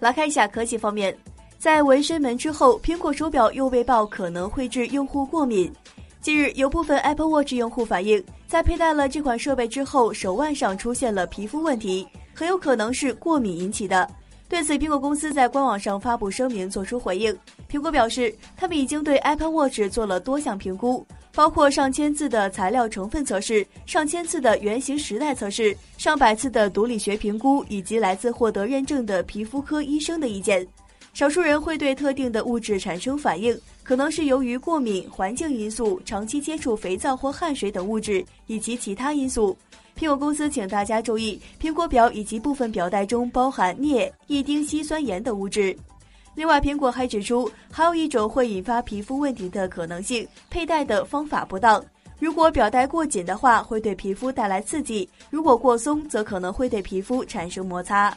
来看一下科技方面，在纹身门之后，苹果手表又被曝可能会致用户过敏。近日，有部分 Apple Watch 用户反映，在佩戴了这款设备之后，手腕上出现了皮肤问题，很有可能是过敏引起的。对此，苹果公司在官网上发布声明作出回应。苹果表示，他们已经对 Apple Watch 做了多项评估，包括上千次的材料成分测试、上千次的原型时代测试、上百次的毒理学评估，以及来自获得认证的皮肤科医生的意见。少数人会对特定的物质产生反应，可能是由于过敏、环境因素、长期接触肥皂或汗水等物质，以及其他因素。苹果公司请大家注意，苹果表以及部分表带中包含镍、异丁烯酸盐等物质。另外，苹果还指出，还有一种会引发皮肤问题的可能性：佩戴的方法不当。如果表带过紧的话，会对皮肤带来刺激；如果过松，则可能会对皮肤产生摩擦。